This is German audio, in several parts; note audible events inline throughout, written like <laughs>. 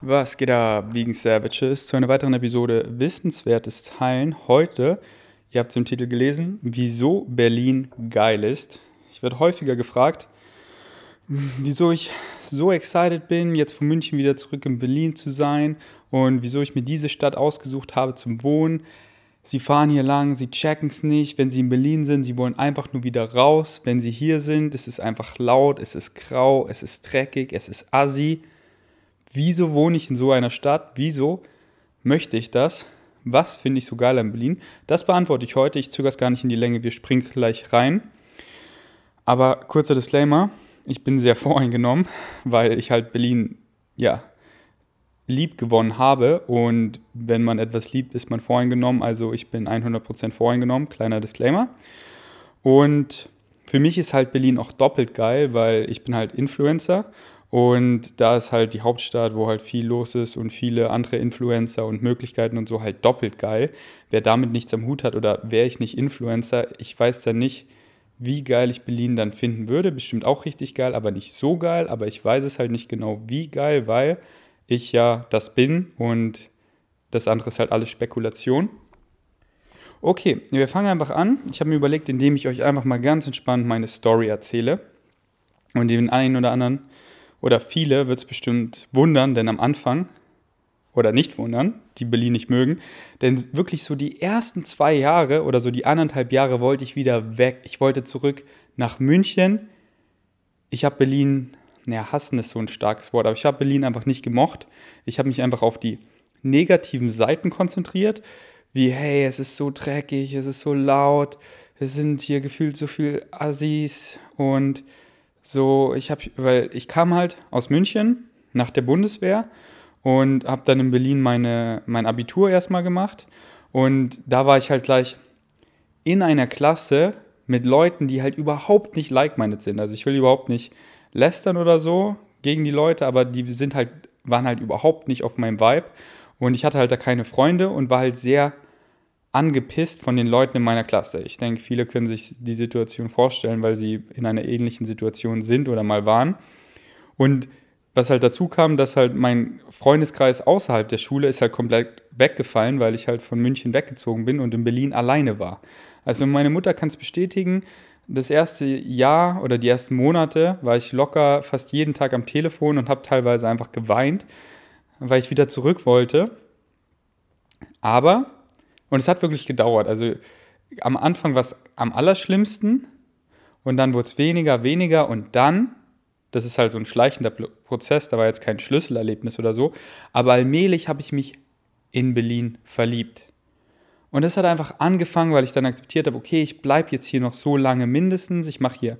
Was geht ab, Vegan Savages, zu einer weiteren Episode Wissenswertes Teilen. Heute, ihr habt es im Titel gelesen, wieso Berlin geil ist. Ich werde häufiger gefragt, wieso ich so excited bin, jetzt von München wieder zurück in Berlin zu sein und wieso ich mir diese Stadt ausgesucht habe zum Wohnen. Sie fahren hier lang, sie checken es nicht, wenn sie in Berlin sind, sie wollen einfach nur wieder raus. Wenn sie hier sind, ist es einfach laut, es ist grau, es ist dreckig, es ist assi. Wieso wohne ich in so einer Stadt? Wieso möchte ich das? Was finde ich so geil an Berlin? Das beantworte ich heute. Ich zögere es gar nicht in die Länge. Wir springen gleich rein. Aber kurzer Disclaimer: Ich bin sehr <laughs> voreingenommen, weil ich halt Berlin, ja, lieb gewonnen habe. Und wenn man etwas liebt, ist man voreingenommen. Also ich bin 100% voreingenommen. Kleiner Disclaimer. Und für mich ist halt Berlin auch doppelt geil, weil ich bin halt Influencer und da ist halt die Hauptstadt, wo halt viel los ist und viele andere Influencer und Möglichkeiten und so halt doppelt geil. Wer damit nichts am Hut hat oder wäre ich nicht Influencer, ich weiß dann nicht, wie geil ich Berlin dann finden würde. Bestimmt auch richtig geil, aber nicht so geil. Aber ich weiß es halt nicht genau, wie geil, weil ich ja das bin und das andere ist halt alles Spekulation. Okay, wir fangen einfach an. Ich habe mir überlegt, indem ich euch einfach mal ganz entspannt meine Story erzähle und den einen oder anderen oder viele wird es bestimmt wundern, denn am Anfang, oder nicht wundern, die Berlin nicht mögen, denn wirklich so die ersten zwei Jahre oder so die anderthalb Jahre wollte ich wieder weg. Ich wollte zurück nach München. Ich habe Berlin, naja, hassen ist so ein starkes Wort, aber ich habe Berlin einfach nicht gemocht. Ich habe mich einfach auf die negativen Seiten konzentriert, wie, hey, es ist so dreckig, es ist so laut, es sind hier gefühlt so viel Assis und so, ich habe, weil ich kam halt aus München nach der Bundeswehr und habe dann in Berlin meine, mein Abitur erstmal gemacht. Und da war ich halt gleich in einer Klasse mit Leuten, die halt überhaupt nicht like-minded sind. Also ich will überhaupt nicht lästern oder so gegen die Leute, aber die sind halt, waren halt überhaupt nicht auf meinem Vibe. Und ich hatte halt da keine Freunde und war halt sehr angepisst von den Leuten in meiner Klasse. Ich denke, viele können sich die Situation vorstellen, weil sie in einer ähnlichen Situation sind oder mal waren. Und was halt dazu kam, dass halt mein Freundeskreis außerhalb der Schule ist halt komplett weggefallen, weil ich halt von München weggezogen bin und in Berlin alleine war. Also meine Mutter kann es bestätigen, das erste Jahr oder die ersten Monate war ich locker fast jeden Tag am Telefon und habe teilweise einfach geweint, weil ich wieder zurück wollte. Aber und es hat wirklich gedauert. Also am Anfang war es am allerschlimmsten und dann wurde es weniger, weniger und dann, das ist halt so ein schleichender Prozess, da war jetzt kein Schlüsselerlebnis oder so, aber allmählich habe ich mich in Berlin verliebt. Und das hat einfach angefangen, weil ich dann akzeptiert habe, okay, ich bleibe jetzt hier noch so lange mindestens. Ich mache hier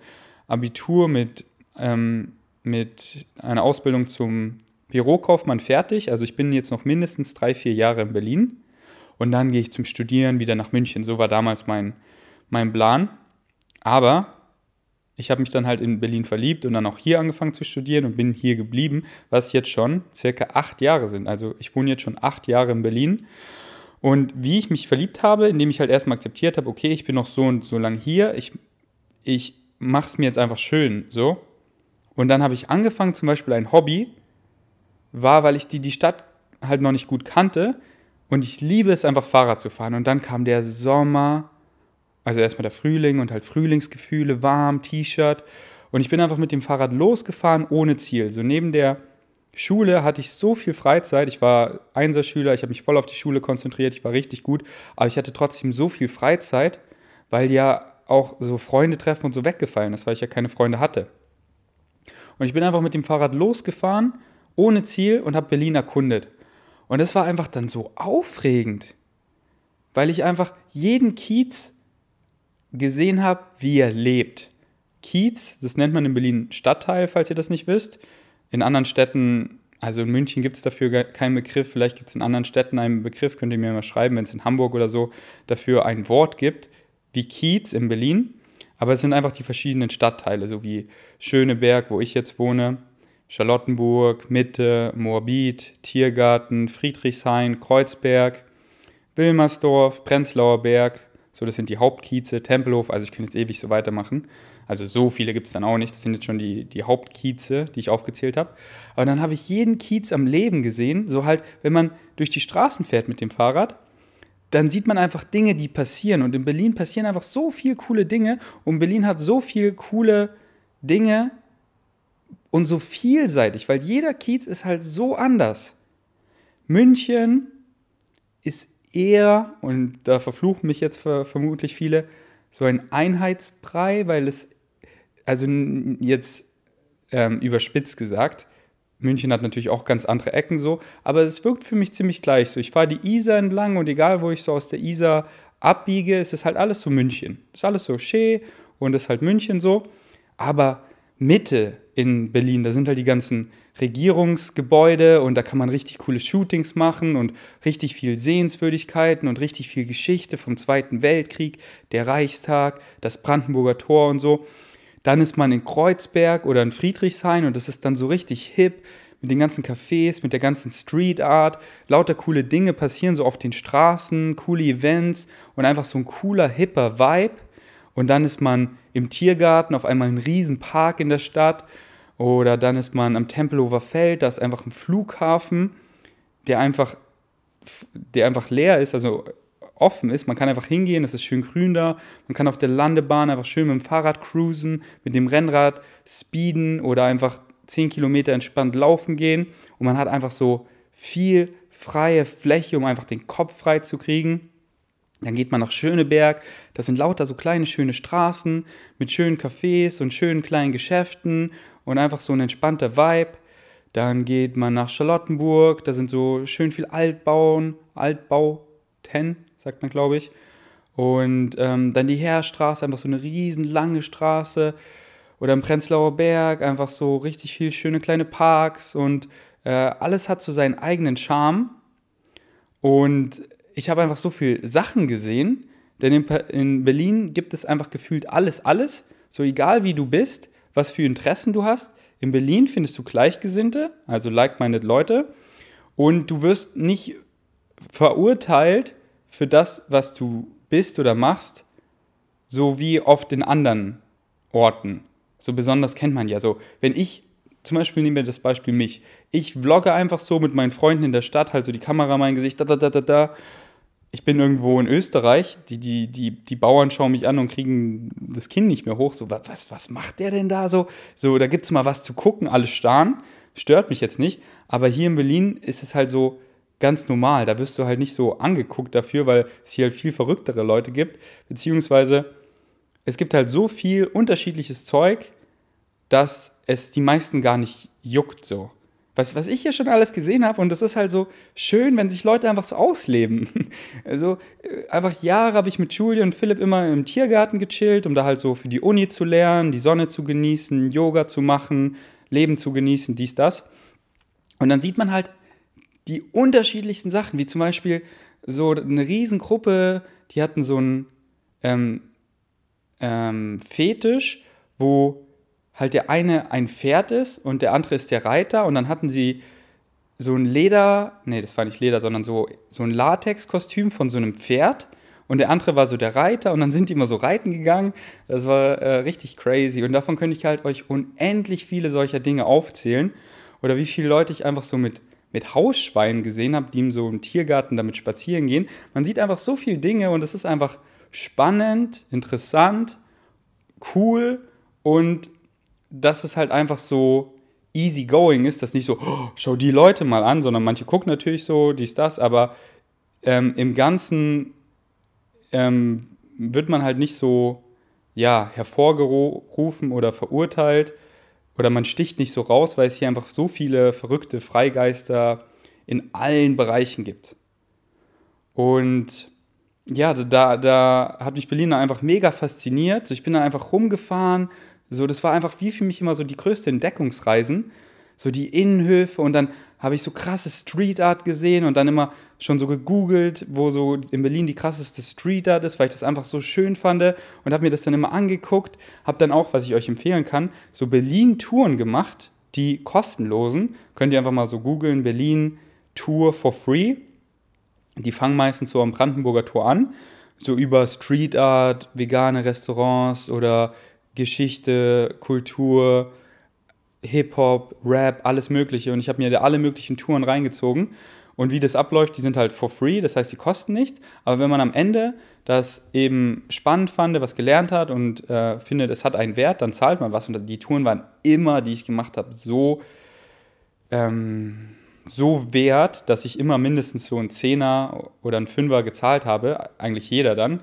Abitur mit, ähm, mit einer Ausbildung zum Bürokaufmann fertig. Also ich bin jetzt noch mindestens drei, vier Jahre in Berlin und dann gehe ich zum Studieren wieder nach München. So war damals mein, mein Plan. Aber ich habe mich dann halt in Berlin verliebt und dann auch hier angefangen zu studieren und bin hier geblieben, was jetzt schon circa acht Jahre sind. Also ich wohne jetzt schon acht Jahre in Berlin. Und wie ich mich verliebt habe, indem ich halt erstmal akzeptiert habe, okay, ich bin noch so und so lang hier, ich, ich mache es mir jetzt einfach schön, so. Und dann habe ich angefangen, zum Beispiel ein Hobby, war, weil ich die, die Stadt halt noch nicht gut kannte, und ich liebe es einfach Fahrrad zu fahren. Und dann kam der Sommer, also erstmal der Frühling und halt Frühlingsgefühle, warm, T-Shirt. Und ich bin einfach mit dem Fahrrad losgefahren ohne Ziel. So neben der Schule hatte ich so viel Freizeit. Ich war Einserschüler, ich habe mich voll auf die Schule konzentriert, ich war richtig gut. Aber ich hatte trotzdem so viel Freizeit, weil ja auch so Freunde treffen und so weggefallen ist, weil ich ja keine Freunde hatte. Und ich bin einfach mit dem Fahrrad losgefahren, ohne Ziel und habe Berlin erkundet. Und es war einfach dann so aufregend, weil ich einfach jeden Kiez gesehen habe, wie er lebt. Kiez, das nennt man in Berlin Stadtteil, falls ihr das nicht wisst. In anderen Städten, also in München gibt es dafür keinen Begriff, vielleicht gibt es in anderen Städten einen Begriff, könnt ihr mir mal schreiben, wenn es in Hamburg oder so dafür ein Wort gibt, wie Kiez in Berlin. Aber es sind einfach die verschiedenen Stadtteile, so wie Schöneberg, wo ich jetzt wohne, Charlottenburg, Mitte, Moabit, Tiergarten, Friedrichshain, Kreuzberg, Wilmersdorf, Prenzlauer Berg, So, das sind die Hauptkieze, Tempelhof, also ich kann jetzt ewig so weitermachen. Also so viele gibt es dann auch nicht. Das sind jetzt schon die, die Hauptkieze, die ich aufgezählt habe. Aber dann habe ich jeden Kiez am Leben gesehen. So halt, wenn man durch die Straßen fährt mit dem Fahrrad, dann sieht man einfach Dinge, die passieren. Und in Berlin passieren einfach so viele coole Dinge. Und Berlin hat so viele coole Dinge und so vielseitig, weil jeder Kiez ist halt so anders. München ist eher, und da verfluchen mich jetzt vermutlich viele, so ein Einheitsbrei, weil es, also jetzt ähm, überspitzt gesagt, München hat natürlich auch ganz andere Ecken so, aber es wirkt für mich ziemlich gleich so. Ich fahre die Isar entlang und egal, wo ich so aus der Isar abbiege, ist es halt alles so München. Ist alles so schee und ist halt München so. Aber Mitte in Berlin, da sind halt die ganzen Regierungsgebäude und da kann man richtig coole Shootings machen und richtig viel Sehenswürdigkeiten und richtig viel Geschichte vom Zweiten Weltkrieg, der Reichstag, das Brandenburger Tor und so. Dann ist man in Kreuzberg oder in Friedrichshain und das ist dann so richtig hip mit den ganzen Cafés, mit der ganzen Street Art. Lauter coole Dinge passieren so auf den Straßen, coole Events und einfach so ein cooler, hipper Vibe. Und dann ist man im Tiergarten auf einmal ein Riesenpark in der Stadt. Oder dann ist man am Tempelhofer Feld, da ist einfach ein Flughafen, der einfach, der einfach leer ist, also offen ist. Man kann einfach hingehen, es ist schön grün da. Man kann auf der Landebahn einfach schön mit dem Fahrrad cruisen, mit dem Rennrad speeden oder einfach 10 Kilometer entspannt laufen gehen. Und man hat einfach so viel freie Fläche, um einfach den Kopf frei zu kriegen. Dann geht man nach Schöneberg. Das sind lauter so kleine, schöne Straßen mit schönen Cafés und schönen kleinen Geschäften und einfach so ein entspannter Vibe. Dann geht man nach Charlottenburg. Da sind so schön viel Altbauen, Altbauten, sagt man, glaube ich. Und ähm, dann die Heerstraße, einfach so eine riesen lange Straße. Oder im Prenzlauer Berg einfach so richtig viel schöne kleine Parks und äh, alles hat so seinen eigenen Charme. Und ich habe einfach so viele Sachen gesehen, denn in, in Berlin gibt es einfach gefühlt alles, alles. So egal wie du bist, was für Interessen du hast. In Berlin findest du Gleichgesinnte, also like-minded Leute. Und du wirst nicht verurteilt für das, was du bist oder machst, so wie oft in anderen Orten. So besonders kennt man ja so. Wenn ich, zum Beispiel nehmen wir das Beispiel mich, ich vlogge einfach so mit meinen Freunden in der Stadt, halt so die Kamera mein Gesicht, da, da, da, da, da. Ich bin irgendwo in Österreich, die, die, die, die Bauern schauen mich an und kriegen das Kind nicht mehr hoch. So, was, was macht der denn da so? So, da gibt es mal was zu gucken, alles starren. Stört mich jetzt nicht. Aber hier in Berlin ist es halt so, ganz normal. Da wirst du halt nicht so angeguckt dafür, weil es hier halt viel verrücktere Leute gibt. Beziehungsweise es gibt halt so viel unterschiedliches Zeug, dass es die meisten gar nicht juckt so. Was, was ich hier schon alles gesehen habe, und das ist halt so schön, wenn sich Leute einfach so ausleben. <laughs> Also äh, einfach Jahre habe ich mit Julia und Philipp immer im Tiergarten gechillt, um da halt so für die Uni zu lernen, die Sonne zu genießen, Yoga zu machen, Leben zu genießen, dies, das. Und dann sieht man halt die unterschiedlichsten Sachen, wie zum Beispiel so eine Riesengruppe, die hatten so einen ähm, ähm, Fetisch, wo halt der eine ein Pferd ist und der andere ist der Reiter und dann hatten sie so ein Leder, nee, das war nicht Leder, sondern so, so ein Latex-Kostüm von so einem Pferd und der andere war so der Reiter und dann sind die immer so reiten gegangen. Das war äh, richtig crazy und davon könnte ich halt euch unendlich viele solcher Dinge aufzählen oder wie viele Leute ich einfach so mit mit Hausschweinen gesehen habe, die in so einem Tiergarten damit spazieren gehen. Man sieht einfach so viele Dinge und es ist einfach spannend, interessant, cool und dass es halt einfach so easy going ist, dass nicht so, oh, schau die Leute mal an, sondern manche gucken natürlich so, dies, das, aber ähm, im Ganzen ähm, wird man halt nicht so, ja, hervorgerufen oder verurteilt, oder man sticht nicht so raus, weil es hier einfach so viele verrückte Freigeister in allen Bereichen gibt. Und ja, da, da hat mich Berlin einfach mega fasziniert. Ich bin da einfach rumgefahren. So, das war einfach wie für mich immer so die größte Entdeckungsreisen. So die Innenhöfe und dann habe ich so krasse Street Art gesehen und dann immer schon so gegoogelt, wo so in Berlin die krasseste Street Art ist, weil ich das einfach so schön fand und habe mir das dann immer angeguckt, habe dann auch, was ich euch empfehlen kann, so Berlin-Touren gemacht, die kostenlosen. Könnt ihr einfach mal so googeln, Berlin Tour for free. Die fangen meistens so am Brandenburger Tor an. so über Street Art, vegane Restaurants oder Geschichte, Kultur, Hip-Hop, Rap, alles Mögliche. Und ich habe mir da alle möglichen Touren reingezogen. Und wie das abläuft, die sind halt for free, das heißt, die kosten nichts. Aber wenn man am Ende das eben spannend fand, was gelernt hat und äh, findet, es hat einen Wert, dann zahlt man was. Und die Touren waren immer, die ich gemacht habe, so, ähm, so wert, dass ich immer mindestens so einen Zehner oder einen Fünfer gezahlt habe, eigentlich jeder dann.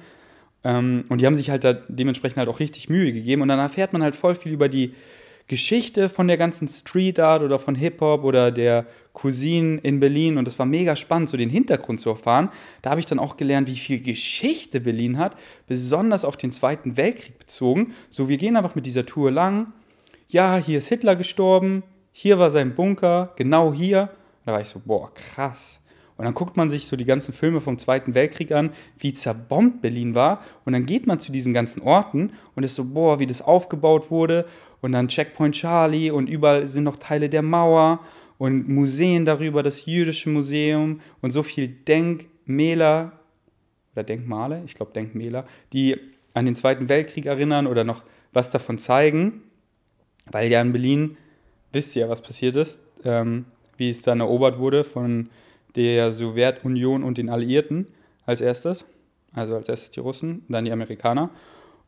Ähm, und die haben sich halt da dementsprechend halt auch richtig Mühe gegeben. Und dann erfährt man halt voll viel über die Geschichte von der ganzen Street Art oder von Hip-Hop oder der Cousine in Berlin und es war mega spannend, so den Hintergrund zu erfahren. Da habe ich dann auch gelernt, wie viel Geschichte Berlin hat, besonders auf den Zweiten Weltkrieg bezogen. So, wir gehen einfach mit dieser Tour lang. Ja, hier ist Hitler gestorben, hier war sein Bunker, genau hier. Da war ich so, boah, krass. Und dann guckt man sich so die ganzen Filme vom Zweiten Weltkrieg an, wie zerbombt Berlin war. Und dann geht man zu diesen ganzen Orten und ist so, boah, wie das aufgebaut wurde. Und dann Checkpoint Charlie und überall sind noch Teile der Mauer und Museen darüber, das jüdische Museum und so viel Denkmäler oder Denkmale, ich glaube Denkmäler, die an den Zweiten Weltkrieg erinnern oder noch was davon zeigen, weil ja in Berlin, wisst ihr ja, was passiert ist, ähm, wie es dann erobert wurde von der Sowjetunion und den Alliierten als erstes, also als erstes die Russen, dann die Amerikaner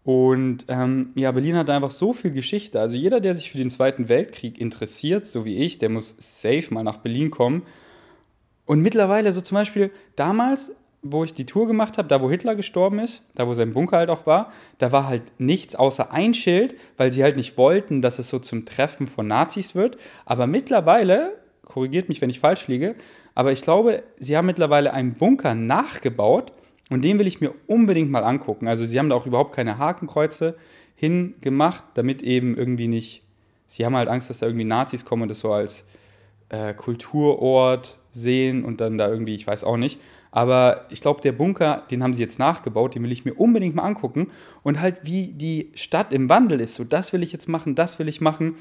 und ähm, ja, Berlin hat einfach so viel Geschichte. Also jeder, der sich für den Zweiten Weltkrieg interessiert, so wie ich, der muss safe mal nach Berlin kommen. Und mittlerweile, so zum Beispiel damals, wo ich die Tour gemacht habe, da wo Hitler gestorben ist, da wo sein Bunker halt auch war, da war halt nichts außer ein Schild, weil sie halt nicht wollten, dass es so zum Treffen von Nazis wird. Aber mittlerweile, korrigiert mich, wenn ich falsch liege, aber ich glaube, sie haben mittlerweile einen Bunker nachgebaut und den will ich mir unbedingt mal angucken. Also sie haben da auch überhaupt keine Hakenkreuze hingemacht, damit eben irgendwie nicht, sie haben halt Angst, dass da irgendwie Nazis kommen und das so als äh, Kulturort sehen und dann da irgendwie, ich weiß auch nicht. Aber ich glaube, der Bunker, den haben sie jetzt nachgebaut, den will ich mir unbedingt mal angucken. Und halt, wie die Stadt im Wandel ist. So, das will ich jetzt machen, das will ich machen.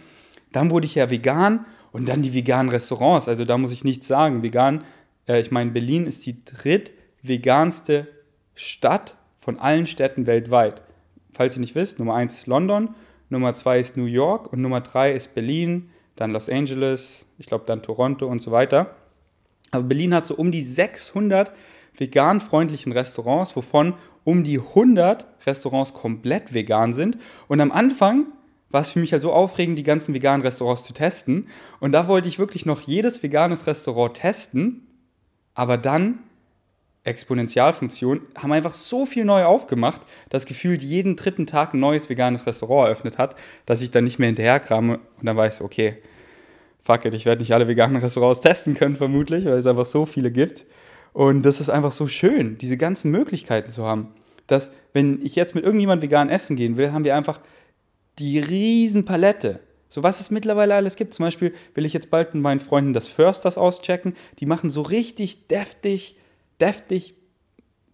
Dann wurde ich ja vegan und dann die veganen Restaurants. Also da muss ich nichts sagen. Vegan, äh, ich meine, Berlin ist die drittveganste Stadt von allen Städten weltweit. Falls ihr nicht wisst, Nummer 1 ist London, Nummer 2 ist New York und Nummer 3 ist Berlin, dann Los Angeles, ich glaube dann Toronto und so weiter. Aber Berlin hat so um die 600 vegan-freundlichen Restaurants, wovon um die 100 Restaurants komplett vegan sind. Und am Anfang war es für mich halt so aufregend, die ganzen veganen Restaurants zu testen. Und da wollte ich wirklich noch jedes veganes Restaurant testen. Aber dann Exponentialfunktion, haben einfach so viel neu aufgemacht, dass gefühlt jeden dritten Tag ein neues veganes Restaurant eröffnet hat, dass ich dann nicht mehr hinterherkrame. Und dann war ich okay, fuck it, ich werde nicht alle veganen Restaurants testen können, vermutlich, weil es einfach so viele gibt. Und das ist einfach so schön, diese ganzen Möglichkeiten zu haben. Dass, wenn ich jetzt mit irgendjemandem vegan essen gehen will, haben wir einfach die riesen Palette. So was es mittlerweile alles gibt. Zum Beispiel will ich jetzt bald mit meinen Freunden das Försters auschecken. Die machen so richtig deftig deftig,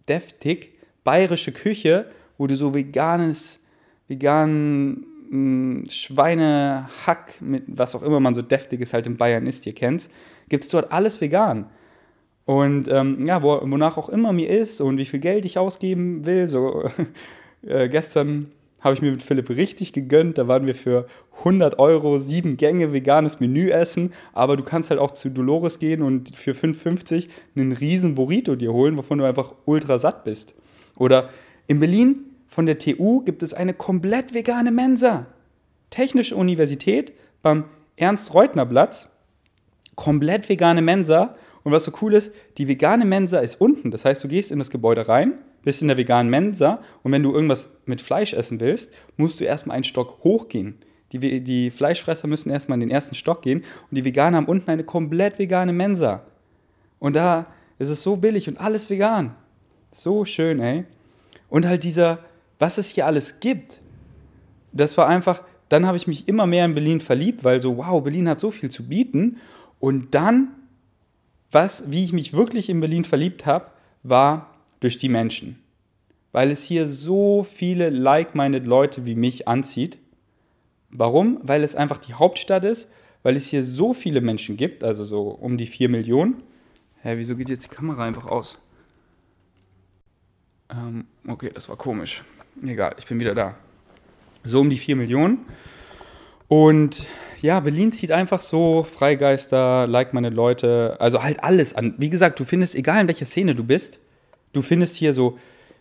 deftig bayerische Küche, wo du so veganes, veganen hm, Schweinehack mit was auch immer man so deftiges halt in Bayern isst, ihr kennt's, gibt es dort alles vegan. Und ähm, ja, wo, wonach auch immer mir ist und wie viel Geld ich ausgeben will. So <laughs> äh, gestern habe ich mir mit Philipp richtig gegönnt. Da waren wir für 100 Euro sieben Gänge veganes Menü essen. Aber du kannst halt auch zu Dolores gehen und für 5,50 einen riesen Burrito dir holen, wovon du einfach ultra satt bist. Oder in Berlin von der TU gibt es eine komplett vegane Mensa. Technische Universität beim Ernst-Reutner-Platz. Komplett vegane Mensa. Und was so cool ist, die vegane Mensa ist unten. Das heißt, du gehst in das Gebäude rein bist in der veganen Mensa und wenn du irgendwas mit Fleisch essen willst, musst du erstmal einen Stock hochgehen. Die, die Fleischfresser müssen erstmal in den ersten Stock gehen und die Veganer haben unten eine komplett vegane Mensa. Und da ist es so billig und alles vegan. So schön, ey. Und halt dieser, was es hier alles gibt, das war einfach, dann habe ich mich immer mehr in Berlin verliebt, weil so, wow, Berlin hat so viel zu bieten. Und dann, was, wie ich mich wirklich in Berlin verliebt habe, war durch die Menschen. Weil es hier so viele like-minded Leute wie mich anzieht. Warum? Weil es einfach die Hauptstadt ist, weil es hier so viele Menschen gibt, also so um die 4 Millionen. Hä, wieso geht jetzt die Kamera einfach aus? Ähm, okay, das war komisch. Egal, ich bin wieder da. So um die 4 Millionen. Und ja, Berlin zieht einfach so Freigeister, like meine Leute, also halt alles an. Wie gesagt, du findest, egal in welcher Szene du bist, du findest hier so,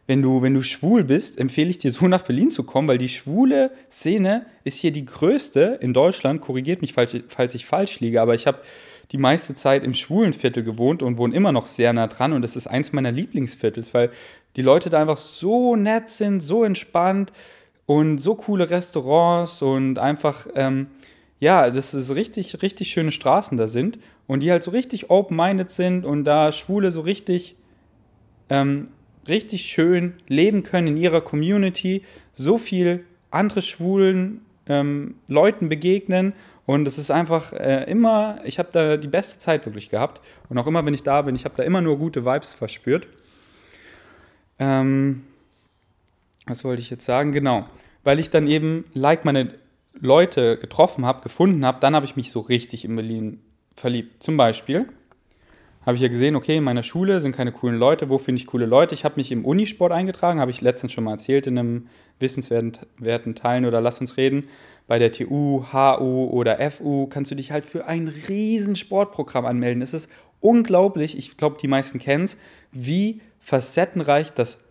wenn du, wenn du schwul bist, empfehle ich dir so nach Berlin zu kommen, weil die schwule Szene ist hier die größte in Deutschland. Korrigiert mich, falls, falls ich falsch liege, aber ich habe die meiste Zeit im schwulen Viertel gewohnt und wohne immer noch sehr nah dran und das ist eins meiner Lieblingsviertels, weil die Leute da einfach so nett sind, so entspannt und so coole Restaurants und einfach, ähm, ja, das ist richtig, richtig schöne Straßen da sind und die halt so richtig open-minded sind und da Schwule so richtig, ähm, richtig schön leben können in ihrer Community, so viel andere schwulen ähm, Leuten begegnen und es ist einfach äh, immer, ich habe da die beste Zeit wirklich gehabt und auch immer, wenn ich da bin, ich habe da immer nur gute Vibes verspürt. Ähm, was wollte ich jetzt sagen? Genau, weil ich dann eben, like meine Leute getroffen habe, gefunden habe, dann habe ich mich so richtig in Berlin verliebt. Zum Beispiel habe ich ja gesehen, okay, in meiner Schule sind keine coolen Leute, wo finde ich coole Leute? Ich habe mich im Unisport eingetragen, habe ich letztens schon mal erzählt in einem wissenswerten Teilen oder lass uns reden. Bei der TU, HU oder FU kannst du dich halt für ein riesen Sportprogramm anmelden. Es ist unglaublich, ich glaube, die meisten kennen es, wie facettenreich das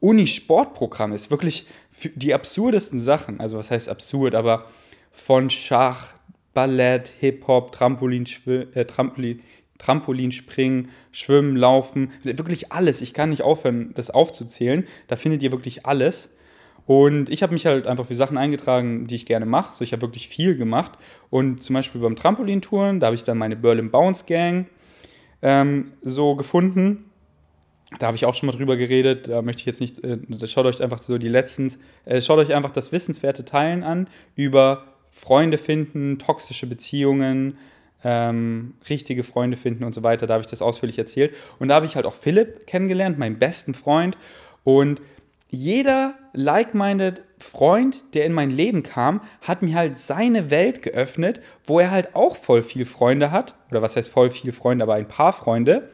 Uni-Sportprogramm ist. Wirklich die absurdesten Sachen. Also was heißt absurd, aber von Schach, Ballett, Hip-Hop, Trampolin, äh, Trampolin, Trampolinspringen, Schwimmen, Laufen, wirklich alles. Ich kann nicht aufhören, das aufzuzählen. Da findet ihr wirklich alles. Und ich habe mich halt einfach für Sachen eingetragen, die ich gerne mache. So, ich habe wirklich viel gemacht. Und zum Beispiel beim Trampolintouren, da habe ich dann meine Berlin Bounce Gang ähm, so gefunden. Da habe ich auch schon mal drüber geredet. Da möchte ich jetzt nicht, äh, schaut euch einfach so die letzten, äh, schaut euch einfach das wissenswerte Teilen an über Freunde finden, toxische Beziehungen, ähm, richtige Freunde finden und so weiter. Da habe ich das ausführlich erzählt. Und da habe ich halt auch Philipp kennengelernt, meinen besten Freund. Und jeder like-minded Freund, der in mein Leben kam, hat mir halt seine Welt geöffnet, wo er halt auch voll viel Freunde hat. Oder was heißt voll viel Freunde, aber ein paar Freunde,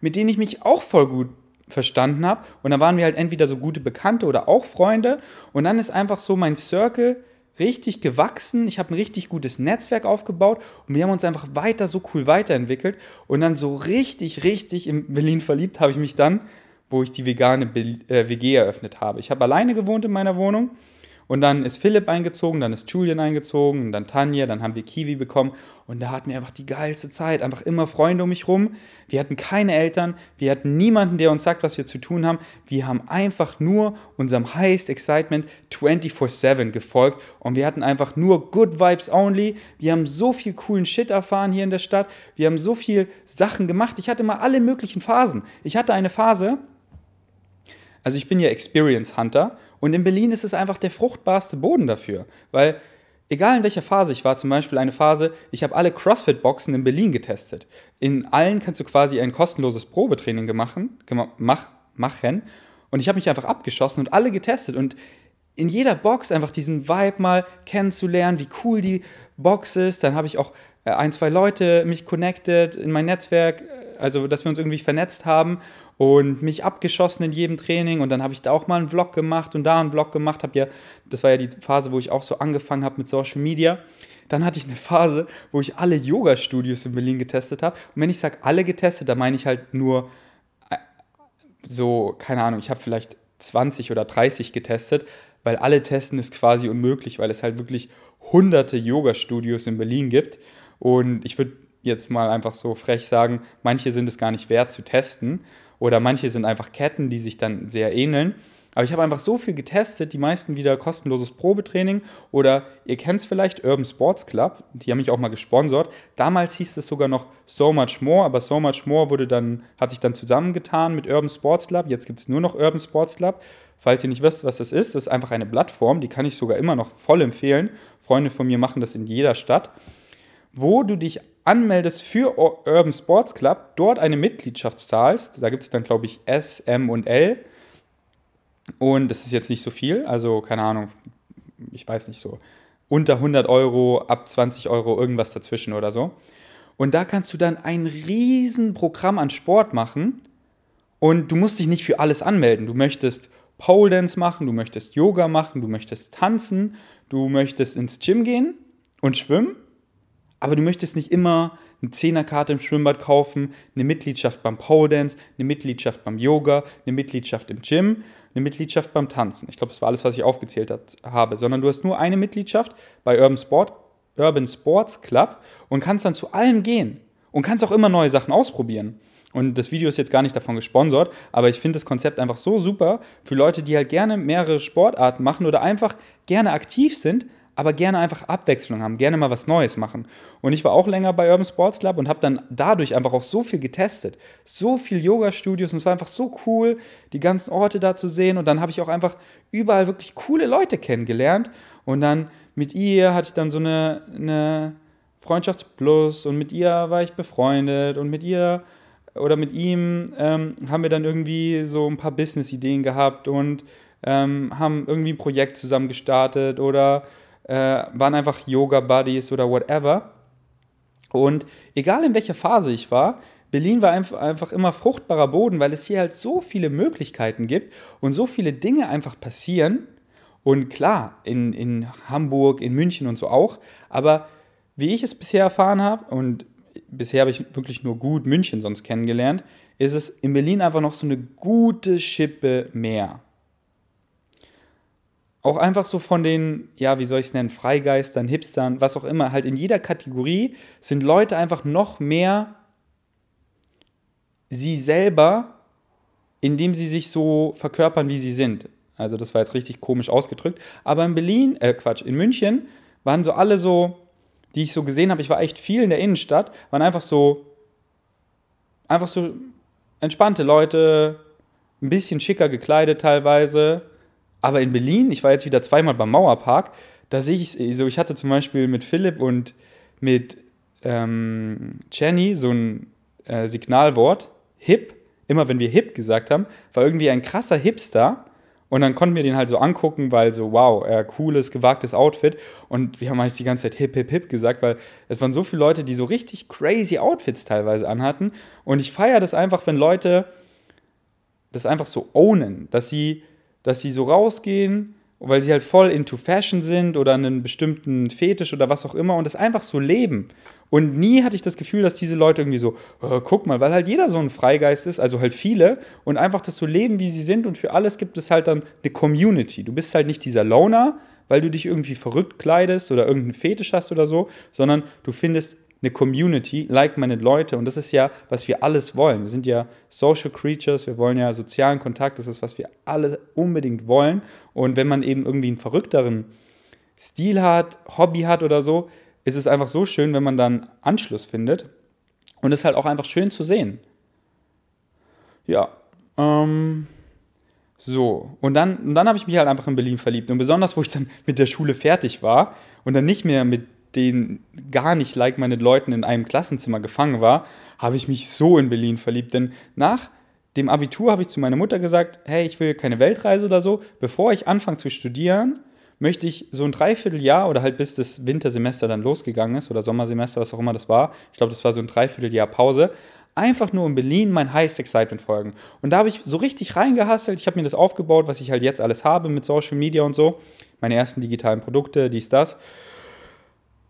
mit denen ich mich auch voll gut verstanden habe. Und dann waren wir halt entweder so gute Bekannte oder auch Freunde. Und dann ist einfach so mein Circle richtig gewachsen. Ich habe ein richtig gutes Netzwerk aufgebaut und wir haben uns einfach weiter so cool weiterentwickelt. Und dann so richtig, richtig in Berlin verliebt habe ich mich dann, wo ich die vegane WG äh, eröffnet habe. Ich habe alleine gewohnt in meiner Wohnung und dann ist Philipp eingezogen, dann ist Julian eingezogen, dann Tanja, dann haben wir Kiwi bekommen. Und da hatten wir einfach die geilste Zeit. Einfach immer Freunde um mich rum. Wir hatten keine Eltern, wir hatten niemanden, der uns sagt, was wir zu tun haben. Wir haben einfach nur unserem Highest Excitement 24-7 gefolgt. Und wir hatten einfach nur Good Vibes only. Wir haben so viel coolen Shit erfahren hier in der Stadt. Wir haben so viel Sachen gemacht. Ich hatte mal alle möglichen Phasen. Ich hatte eine Phase, also ich bin ja Experience Hunter und in Berlin ist es einfach der fruchtbarste Boden dafür, weil egal in welcher Phase ich war, zum Beispiel eine Phase, ich habe alle CrossFit-Boxen in Berlin getestet. In allen kannst du quasi ein kostenloses Probetraining machen, mach, machen und ich habe mich einfach abgeschossen und alle getestet und in jeder Box einfach diesen Vibe mal kennenzulernen, wie cool die Box ist. Dann habe ich auch äh, ein, zwei Leute mich connected in mein Netzwerk, also dass wir uns irgendwie vernetzt haben und mich abgeschossen in jedem Training und dann habe ich da auch mal einen Vlog gemacht und da einen Vlog gemacht, habe ja, das war ja die Phase, wo ich auch so angefangen habe mit Social Media. Dann hatte ich eine Phase, wo ich alle Yoga-Studios in Berlin getestet habe. Und wenn ich sage alle getestet, da meine ich halt nur äh, so, keine Ahnung, ich habe vielleicht 20 oder 30 getestet, weil alle testen ist quasi unmöglich, weil es halt wirklich hunderte Yoga-Studios in Berlin gibt. Und ich würde jetzt mal einfach so frech sagen, manche sind es gar nicht wert zu testen. Oder manche sind einfach Ketten, die sich dann sehr ähneln. Aber ich habe einfach so viel getestet, die meisten wieder kostenloses Probetraining oder ihr kennt es vielleicht, Urban Sports Club, die haben mich auch mal gesponsert. Damals hieß es sogar noch So Much More, aber So Much More wurde dann, hat sich dann zusammengetan mit Urban Sports Club. Jetzt gibt es nur noch Urban Sports Club. Falls ihr nicht wisst, was das ist, das ist einfach eine Plattform, die kann ich sogar immer noch voll empfehlen. Freunde von mir machen das in jeder Stadt, wo du dich anmeldest für Urban Sports Club, dort eine Mitgliedschaft zahlst, da gibt es dann, glaube ich, S, M und L. Und das ist jetzt nicht so viel, also keine Ahnung, ich weiß nicht so, unter 100 Euro, ab 20 Euro, irgendwas dazwischen oder so. Und da kannst du dann ein Riesenprogramm an Sport machen Und du musst dich nicht für alles anmelden. Du möchtest Pole Dance machen, du möchtest Yoga machen, du möchtest tanzen, du möchtest ins Gym gehen und schwimmen, aber du möchtest nicht immer eine Zehnerkarte im Schwimmbad kaufen, eine Mitgliedschaft beim Pole Dance, eine Mitgliedschaft beim Yoga, eine Mitgliedschaft im Gym, eine Mitgliedschaft beim Tanzen. Ich glaube, das war alles, was ich aufgezählt hat, habe, sondern du hast nur eine Mitgliedschaft bei Urban, Sport, Urban Sports Club und kannst dann zu allem gehen und kannst auch immer neue Sachen ausprobieren. Und das Video ist jetzt gar nicht davon gesponsert, aber ich finde das Konzept einfach so super für Leute, die halt gerne mehrere Sportarten machen oder einfach gerne aktiv sind, aber gerne einfach Abwechslung haben, gerne mal was Neues machen. Und ich war auch länger bei Urban Sports Club und habe dann dadurch einfach auch so viel getestet. So viel Yoga-Studios und es war einfach so cool, die ganzen Orte da zu sehen. Und dann habe ich auch einfach überall wirklich coole Leute kennengelernt. Und dann mit ihr hatte ich dann so eine, eine Freundschaftsplus und mit ihr war ich befreundet und mit ihr oder mit ihm ähm, haben wir dann irgendwie so ein paar Business-Ideen gehabt und ähm, haben irgendwie ein Projekt zusammen gestartet oder äh, waren einfach Yoga-Buddies oder whatever. Und egal in welcher Phase ich war, Berlin war einfach immer fruchtbarer Boden, weil es hier halt so viele Möglichkeiten gibt und so viele Dinge einfach passieren. Und klar, in, in Hamburg, in München und so auch. Aber wie ich es bisher erfahren habe, und bisher habe ich wirklich nur gut München sonst kennengelernt, ist es in Berlin einfach noch so eine gute Schippe mehr. Auch einfach so von den, ja, wie soll ich es nennen, Freigeistern, Hipstern, was auch immer, halt in jeder Kategorie sind Leute einfach noch mehr sie selber, indem sie sich so verkörpern, wie sie sind. Also das war jetzt richtig komisch ausgedrückt. Aber in Berlin, äh Quatsch, in München waren so alle so, die ich so gesehen habe, ich war echt viel in der Innenstadt, waren einfach so, einfach so entspannte Leute, ein bisschen schicker gekleidet teilweise. Aber in Berlin, ich war jetzt wieder zweimal beim Mauerpark, da sehe ich so, ich hatte zum Beispiel mit Philipp und mit ähm, Jenny so ein äh, Signalwort, hip, immer wenn wir hip gesagt haben, war irgendwie ein krasser Hipster und dann konnten wir den halt so angucken, weil so, wow, äh, cooles, gewagtes Outfit. Und wir haben eigentlich die ganze Zeit hip, hip, hip gesagt, weil es waren so viele Leute, die so richtig crazy Outfits teilweise anhatten. Und ich feiere das einfach, wenn Leute das einfach so ownen, dass sie, dass sie so rausgehen, weil sie halt voll into Fashion sind oder einen bestimmten Fetisch oder was auch immer und das einfach so leben. Und nie hatte ich das Gefühl, dass diese Leute irgendwie so, oh, guck mal, weil halt jeder so ein Freigeist ist, also halt viele, und einfach das so leben, wie sie sind. Und für alles gibt es halt dann eine Community. Du bist halt nicht dieser Loner, weil du dich irgendwie verrückt kleidest oder irgendeinen Fetisch hast oder so, sondern du findest eine Community, like-minded Leute. Und das ist ja, was wir alles wollen. Wir sind ja Social Creatures, wir wollen ja sozialen Kontakt, das ist, was wir alle unbedingt wollen. Und wenn man eben irgendwie einen verrückteren Stil hat, Hobby hat oder so, ist es einfach so schön, wenn man dann Anschluss findet. Und ist halt auch einfach schön zu sehen. Ja, ähm, so. Und dann, und dann habe ich mich halt einfach in Berlin verliebt. Und besonders, wo ich dann mit der Schule fertig war und dann nicht mehr mit den gar nicht like meine Leuten in einem Klassenzimmer gefangen war, habe ich mich so in Berlin verliebt. Denn nach dem Abitur habe ich zu meiner Mutter gesagt, hey, ich will keine Weltreise oder so. Bevor ich anfange zu studieren, möchte ich so ein Dreivierteljahr oder halt bis das Wintersemester dann losgegangen ist oder Sommersemester, was auch immer das war, ich glaube, das war so ein Dreivierteljahr Pause, einfach nur in Berlin mein Highest Excitement folgen. Und da habe ich so richtig reingehasselt, ich habe mir das aufgebaut, was ich halt jetzt alles habe mit Social Media und so, meine ersten digitalen Produkte, dies, das.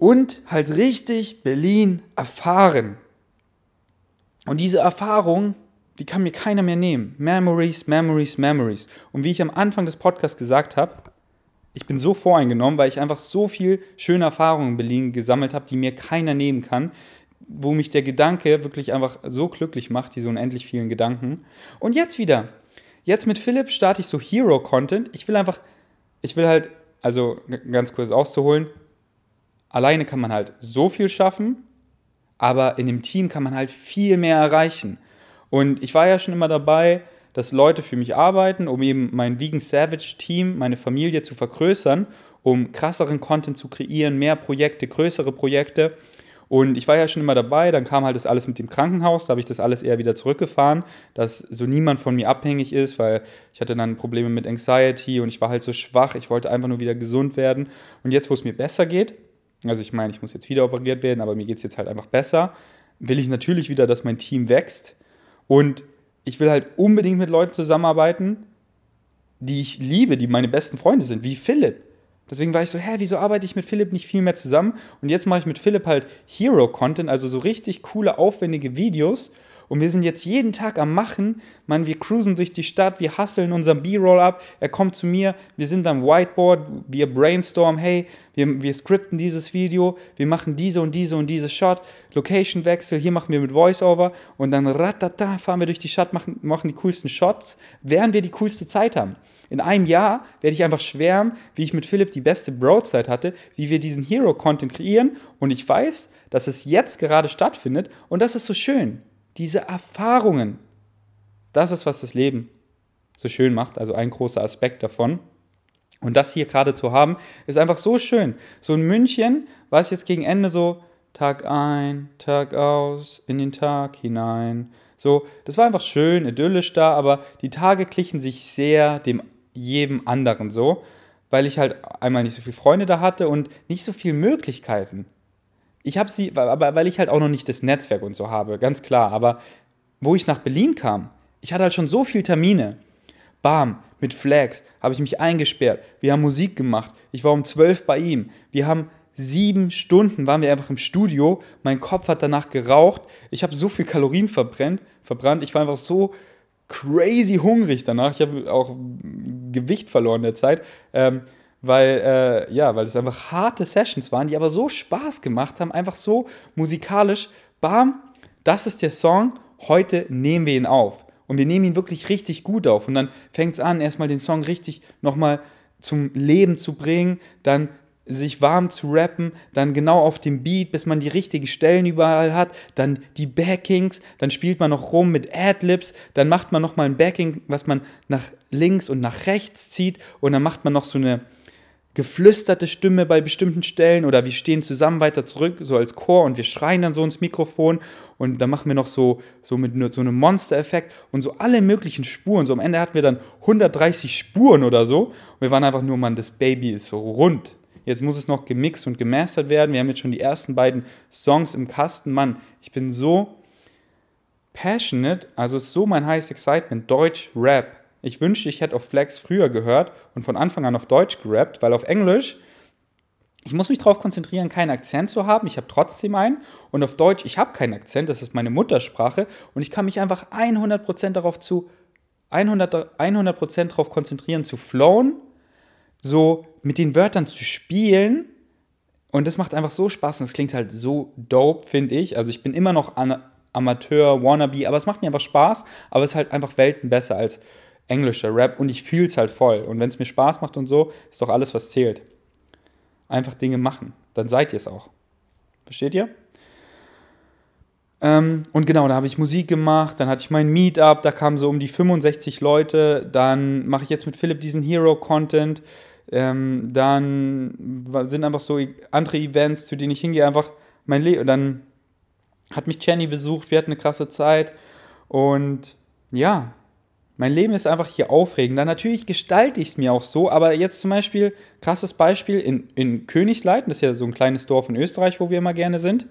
Und halt richtig Berlin erfahren. Und diese Erfahrung, die kann mir keiner mehr nehmen. Memories, Memories, Memories. Und wie ich am Anfang des Podcasts gesagt habe, ich bin so voreingenommen, weil ich einfach so viel schöne Erfahrungen in Berlin gesammelt habe, die mir keiner nehmen kann, wo mich der Gedanke wirklich einfach so glücklich macht, diese unendlich vielen Gedanken. Und jetzt wieder, jetzt mit Philipp starte ich so Hero-Content. Ich will einfach, ich will halt, also ganz kurz auszuholen, alleine kann man halt so viel schaffen, aber in dem Team kann man halt viel mehr erreichen. Und ich war ja schon immer dabei, dass Leute für mich arbeiten, um eben mein Vegan Savage Team, meine Familie zu vergrößern, um krasseren Content zu kreieren, mehr Projekte, größere Projekte. Und ich war ja schon immer dabei, dann kam halt das alles mit dem Krankenhaus, da habe ich das alles eher wieder zurückgefahren, dass so niemand von mir abhängig ist, weil ich hatte dann Probleme mit Anxiety und ich war halt so schwach, ich wollte einfach nur wieder gesund werden. Und jetzt, wo es mir besser geht, also ich meine, ich muss jetzt wieder operiert werden, aber mir geht es jetzt halt einfach besser, will ich natürlich wieder, dass mein Team wächst. Und ich will halt unbedingt mit Leuten zusammenarbeiten, die ich liebe, die meine besten Freunde sind, wie Philipp. Deswegen war ich so, hä, wieso arbeite ich mit Philipp nicht viel mehr zusammen? Und jetzt mache ich mit Philipp halt Hero-Content, also so richtig coole, aufwendige Videos. Und wir sind jetzt jeden Tag am Machen. Man, wir cruisen durch die Stadt, wir hustlen unseren B-Roll ab. Er kommt zu mir, wir sind am Whiteboard, wir brainstormen, hey, wir, wir skripten dieses Video, wir machen diese und diese und diese Shot, Location-Wechsel, hier machen wir mit Voiceover und dann ratata fahren wir durch die Stadt, machen, machen die coolsten Shots, während wir die coolste Zeit haben. In einem Jahr werde ich einfach schwärmen, wie ich mit Philipp die beste Broadzeit hatte, wie wir diesen Hero-Content kreieren und ich weiß, dass es jetzt gerade stattfindet und das ist so schön. Diese Erfahrungen, das ist, was das Leben so schön macht, also ein großer Aspekt davon. Und das hier gerade zu haben, ist einfach so schön. So in München war es jetzt gegen Ende so Tag ein, Tag aus, in den Tag hinein. So, das war einfach schön, idyllisch da, aber die Tage glichen sich sehr dem jedem anderen so, weil ich halt einmal nicht so viele Freunde da hatte und nicht so viele Möglichkeiten. Ich habe sie, aber weil ich halt auch noch nicht das Netzwerk und so habe, ganz klar. Aber wo ich nach Berlin kam, ich hatte halt schon so viele Termine. Bam, mit Flags habe ich mich eingesperrt. Wir haben Musik gemacht. Ich war um zwölf bei ihm. Wir haben sieben Stunden waren wir einfach im Studio. Mein Kopf hat danach geraucht. Ich habe so viel Kalorien verbrennt, verbrannt. Ich war einfach so crazy hungrig danach. Ich habe auch Gewicht verloren in der Zeit. Ähm, weil, äh, ja, weil es einfach harte Sessions waren, die aber so Spaß gemacht haben, einfach so musikalisch. Bam, das ist der Song, heute nehmen wir ihn auf. Und wir nehmen ihn wirklich richtig gut auf. Und dann fängt es an, erstmal den Song richtig nochmal zum Leben zu bringen, dann sich warm zu rappen, dann genau auf dem Beat, bis man die richtigen Stellen überall hat, dann die Backings, dann spielt man noch rum mit Adlibs, dann macht man nochmal ein Backing, was man nach links und nach rechts zieht und dann macht man noch so eine geflüsterte Stimme bei bestimmten Stellen oder wir stehen zusammen weiter zurück, so als Chor und wir schreien dann so ins Mikrofon und dann machen wir noch so, so mit so einem Monster-Effekt und so alle möglichen Spuren. So am Ende hatten wir dann 130 Spuren oder so und wir waren einfach nur, man, das Baby ist so rund. Jetzt muss es noch gemixt und gemastert werden. Wir haben jetzt schon die ersten beiden Songs im Kasten. Mann, ich bin so passionate, also ist so mein highest excitement, Deutsch Rap ich wünschte, ich hätte auf Flex früher gehört und von Anfang an auf Deutsch gerappt, weil auf Englisch, ich muss mich darauf konzentrieren, keinen Akzent zu haben. Ich habe trotzdem einen. Und auf Deutsch, ich habe keinen Akzent, das ist meine Muttersprache. Und ich kann mich einfach 100% darauf zu, 100%, 100 darauf konzentrieren, zu flowen, so mit den Wörtern zu spielen. Und das macht einfach so Spaß und es klingt halt so dope, finde ich. Also ich bin immer noch Amateur, Wannabe, aber es macht mir einfach Spaß. Aber es ist halt einfach Welten besser als englischer Rap und ich fühle es halt voll. Und wenn es mir Spaß macht und so, ist doch alles, was zählt. Einfach Dinge machen, dann seid ihr es auch. Versteht ihr? Ähm, und genau, da habe ich Musik gemacht, dann hatte ich mein Meetup, da kamen so um die 65 Leute, dann mache ich jetzt mit Philipp diesen Hero-Content, ähm, dann sind einfach so andere Events, zu denen ich hingehe, einfach mein Leben. Dann hat mich Jenny besucht, wir hatten eine krasse Zeit und ja, mein Leben ist einfach hier aufregender. Natürlich gestalte ich es mir auch so, aber jetzt zum Beispiel, krasses Beispiel, in, in Königsleiten, das ist ja so ein kleines Dorf in Österreich, wo wir immer gerne sind.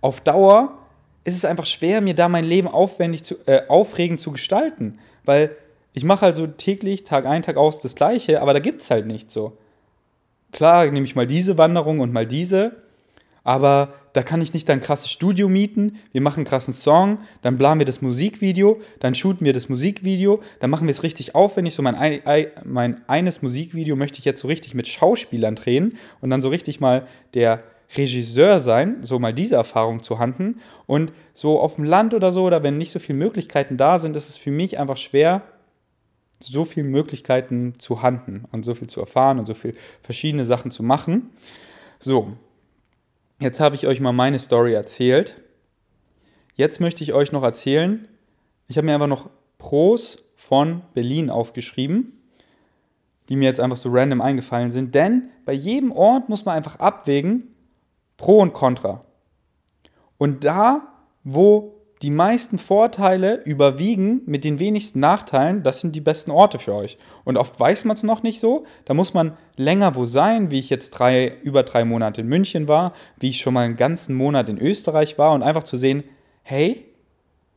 Auf Dauer ist es einfach schwer, mir da mein Leben aufwendig zu, äh, aufregend zu gestalten, weil ich mache halt so täglich, Tag ein, Tag aus das Gleiche, aber da gibt es halt nicht so. Klar, nehme ich mal diese Wanderung und mal diese, aber da kann ich nicht ein krasses Studio mieten, wir machen einen krassen Song, dann planen wir das Musikvideo, dann shooten wir das Musikvideo, dann machen wir es richtig aufwendig, so mein, mein eines Musikvideo möchte ich jetzt so richtig mit Schauspielern drehen und dann so richtig mal der Regisseur sein, so mal diese Erfahrung zu handen. Und so auf dem Land oder so, oder wenn nicht so viele Möglichkeiten da sind, ist es für mich einfach schwer, so viele Möglichkeiten zu handen und so viel zu erfahren und so viele verschiedene Sachen zu machen. So, Jetzt habe ich euch mal meine Story erzählt. Jetzt möchte ich euch noch erzählen, ich habe mir einfach noch Pros von Berlin aufgeschrieben, die mir jetzt einfach so random eingefallen sind. Denn bei jedem Ort muss man einfach abwägen, Pro und Contra. Und da, wo die meisten Vorteile überwiegen mit den wenigsten Nachteilen, das sind die besten Orte für euch. Und oft weiß man es noch nicht so. Da muss man länger wo sein, wie ich jetzt drei, über drei Monate in München war, wie ich schon mal einen ganzen Monat in Österreich war und einfach zu sehen, hey,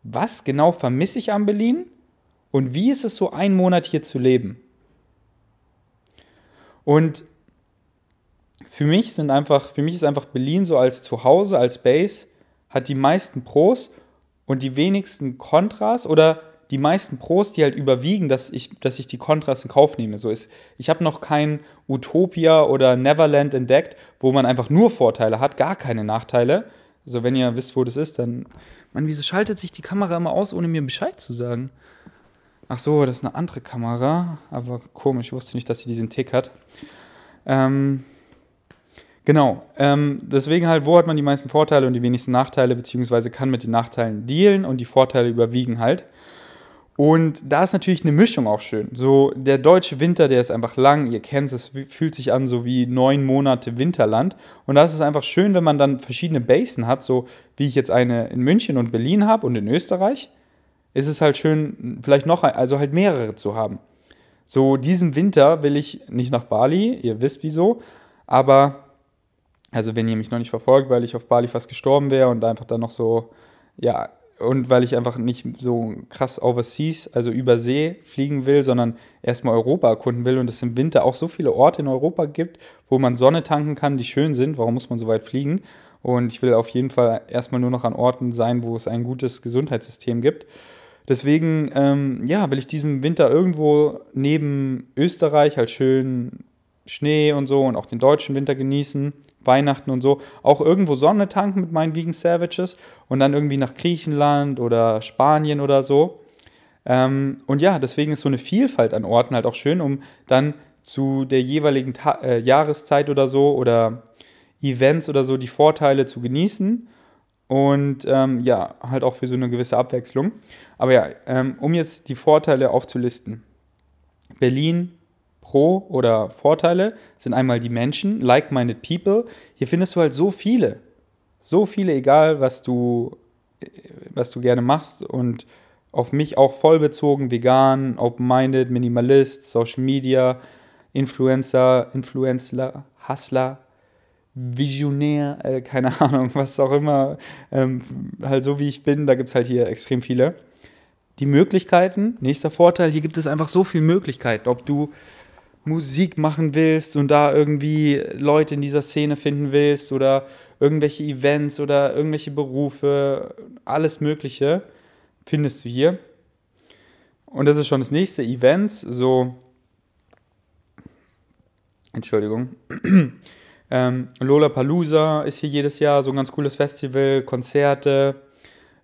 was genau vermisse ich an Berlin Und wie ist es so, einen Monat hier zu leben? Und für mich sind einfach, für mich ist einfach Berlin so als Zuhause, als Base, hat die meisten Pros und die wenigsten Kontras oder die meisten Pros, die halt überwiegen, dass ich, dass ich die Kontras in Kauf nehme. So ist, ich habe noch kein Utopia oder Neverland entdeckt, wo man einfach nur Vorteile hat, gar keine Nachteile. Also wenn ihr wisst, wo das ist, dann. Man, wieso schaltet sich die Kamera immer aus, ohne mir Bescheid zu sagen? Ach so, das ist eine andere Kamera. Aber komisch, ich wusste nicht, dass sie diesen Tick hat. Ähm, genau. Ähm, deswegen halt, wo hat man die meisten Vorteile und die wenigsten Nachteile, beziehungsweise kann mit den Nachteilen dealen und die Vorteile überwiegen halt. Und da ist natürlich eine Mischung auch schön. So, der deutsche Winter, der ist einfach lang, ihr kennt es, es fühlt sich an so wie neun Monate Winterland. Und da ist es einfach schön, wenn man dann verschiedene Basen hat, so wie ich jetzt eine in München und Berlin habe und in Österreich, ist es halt schön, vielleicht noch, also halt mehrere zu haben. So, diesen Winter will ich nicht nach Bali, ihr wisst wieso, aber, also wenn ihr mich noch nicht verfolgt, weil ich auf Bali fast gestorben wäre und einfach dann noch so, ja, und weil ich einfach nicht so krass overseas, also über See fliegen will, sondern erstmal Europa erkunden will und es im Winter auch so viele Orte in Europa gibt, wo man Sonne tanken kann, die schön sind. Warum muss man so weit fliegen? Und ich will auf jeden Fall erstmal nur noch an Orten sein, wo es ein gutes Gesundheitssystem gibt. Deswegen, ähm, ja, will ich diesen Winter irgendwo neben Österreich halt schön Schnee und so und auch den deutschen Winter genießen Weihnachten und so, auch irgendwo Sonne tanken mit meinen Vegan Savages und dann irgendwie nach Griechenland oder Spanien oder so. Ähm, und ja, deswegen ist so eine Vielfalt an Orten halt auch schön, um dann zu der jeweiligen Ta äh, Jahreszeit oder so oder Events oder so die Vorteile zu genießen und ähm, ja, halt auch für so eine gewisse Abwechslung. Aber ja, ähm, um jetzt die Vorteile aufzulisten. Berlin Pro oder Vorteile sind einmal die Menschen, like-minded people. Hier findest du halt so viele. So viele, egal was du, was du gerne machst und auf mich auch voll bezogen, vegan, open-minded, Minimalist, Social Media, Influencer, Influencer, Hustler, Visionär, äh, keine <laughs> Ahnung, was auch immer, ähm, halt so wie ich bin, da gibt es halt hier extrem viele. Die Möglichkeiten, nächster Vorteil, hier gibt es einfach so viele Möglichkeiten, ob du Musik machen willst und da irgendwie Leute in dieser Szene finden willst oder irgendwelche Events oder irgendwelche Berufe, alles Mögliche findest du hier. Und das ist schon das nächste Event, so Entschuldigung. <clears throat> ähm, Lollapalooza ist hier jedes Jahr so ein ganz cooles Festival, Konzerte,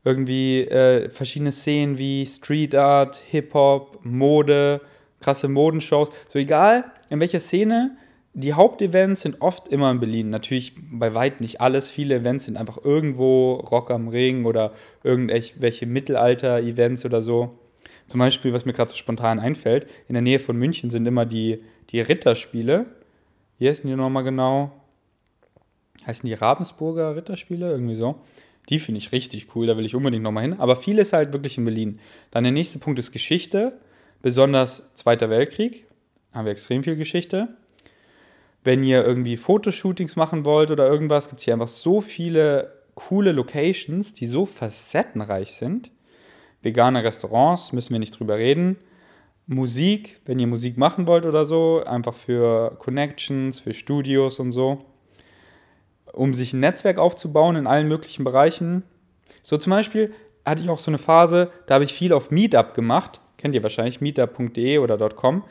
irgendwie äh, verschiedene Szenen wie Street Art, Hip-Hop, Mode, krasse Modenshows. So egal, in welcher Szene, die Hauptevents sind oft immer in Berlin. Natürlich bei weitem nicht alles. Viele Events sind einfach irgendwo Rock am Ring oder irgendwelche Mittelalter-Events oder so. Zum Beispiel, was mir gerade so spontan einfällt, in der Nähe von München sind immer die, die Ritterspiele. Wie heißen die nochmal genau? Heißen die Ravensburger Ritterspiele? Irgendwie so. Die finde ich richtig cool, da will ich unbedingt nochmal hin. Aber viel ist halt wirklich in Berlin. Dann der nächste Punkt ist Geschichte besonders Zweiter Weltkrieg, haben wir extrem viel Geschichte. Wenn ihr irgendwie Fotoshootings machen wollt oder irgendwas, gibt es hier einfach so viele coole Locations, die so facettenreich sind. Vegane Restaurants, müssen wir nicht drüber reden. Musik, wenn ihr Musik machen wollt oder so, einfach für Connections, für Studios und so. Um sich ein Netzwerk aufzubauen in allen möglichen Bereichen. So zum Beispiel hatte ich auch so eine Phase, da habe ich viel auf Meetup gemacht kennt ihr wahrscheinlich, meetup.de oder .com.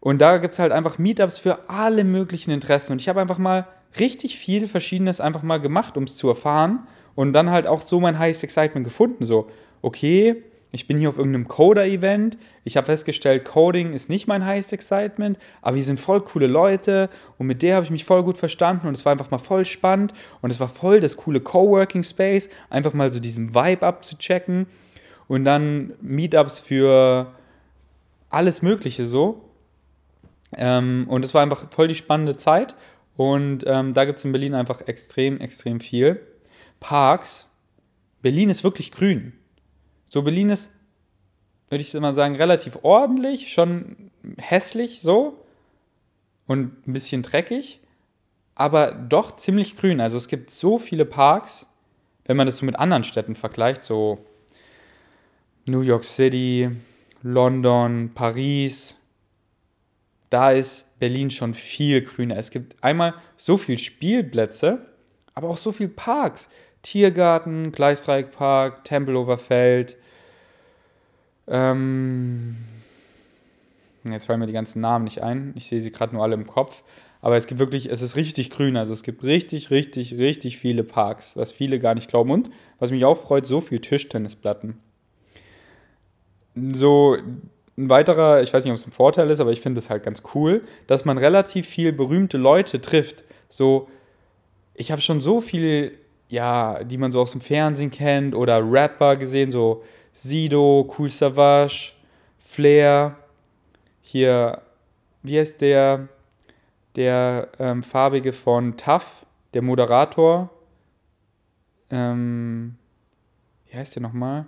Und da gibt es halt einfach Meetups für alle möglichen Interessen. Und ich habe einfach mal richtig viel Verschiedenes einfach mal gemacht, um es zu erfahren. Und dann halt auch so mein Highest Excitement gefunden. So, okay, ich bin hier auf irgendeinem Coder-Event. Ich habe festgestellt, Coding ist nicht mein Highest Excitement, aber hier sind voll coole Leute und mit der habe ich mich voll gut verstanden und es war einfach mal voll spannend und es war voll das coole Coworking Space, einfach mal so diesen Vibe abzuchecken und dann Meetups für alles Mögliche so. Ähm, und es war einfach voll die spannende Zeit. Und ähm, da gibt es in Berlin einfach extrem, extrem viel. Parks. Berlin ist wirklich grün. So, Berlin ist, würde ich mal sagen, relativ ordentlich, schon hässlich so und ein bisschen dreckig, aber doch ziemlich grün. Also es gibt so viele Parks, wenn man das so mit anderen Städten vergleicht, so New York City, London, Paris, da ist Berlin schon viel grüner. Es gibt einmal so viele Spielplätze, aber auch so viele Parks. Tiergarten, Gleisdreieckpark, Tempelhofer Feld. Ähm, jetzt fallen mir die ganzen Namen nicht ein. Ich sehe sie gerade nur alle im Kopf. Aber es gibt wirklich, es ist richtig grün. Also es gibt richtig, richtig, richtig viele Parks, was viele gar nicht glauben. Und was mich auch freut, so viele Tischtennisplatten. So ein weiterer, ich weiß nicht, ob es ein Vorteil ist, aber ich finde es halt ganz cool, dass man relativ viel berühmte Leute trifft. So, ich habe schon so viel, ja, die man so aus dem Fernsehen kennt oder Rapper gesehen, so Sido, Cool Savage, Flair, hier, wie heißt der, der ähm, farbige von Tough, der Moderator, ähm, wie heißt der nochmal?